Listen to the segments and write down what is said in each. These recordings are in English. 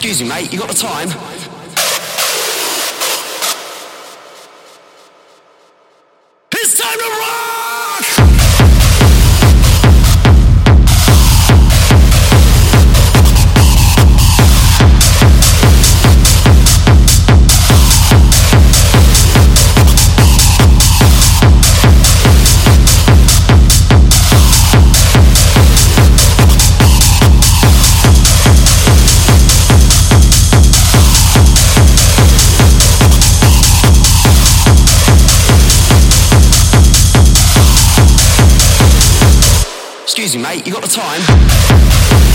Excuse me, mate, you got the time? It's time to rock! Me, mate, you got the time?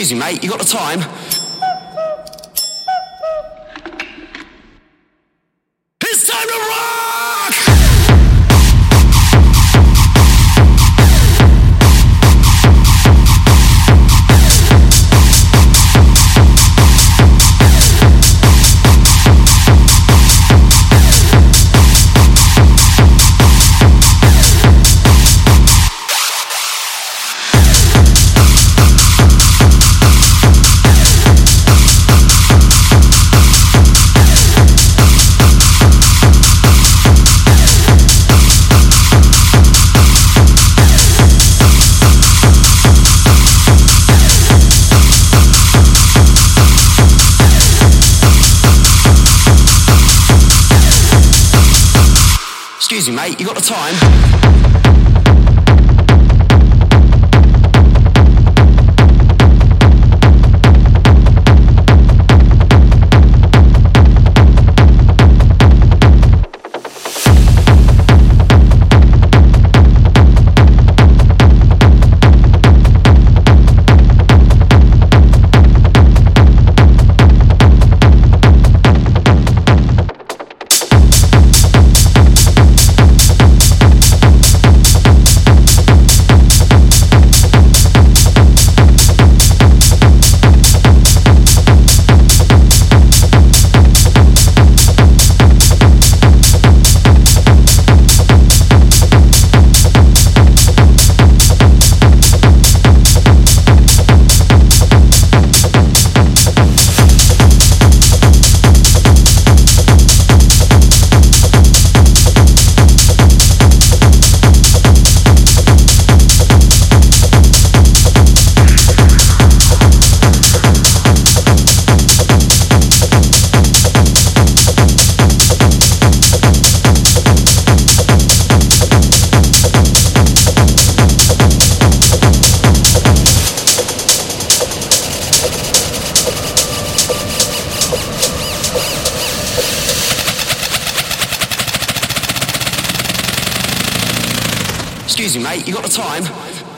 Excuse me, mate, you got the time? It's time to rock! Excuse me, mate, you got the time? Excuse me, mate, you got the time?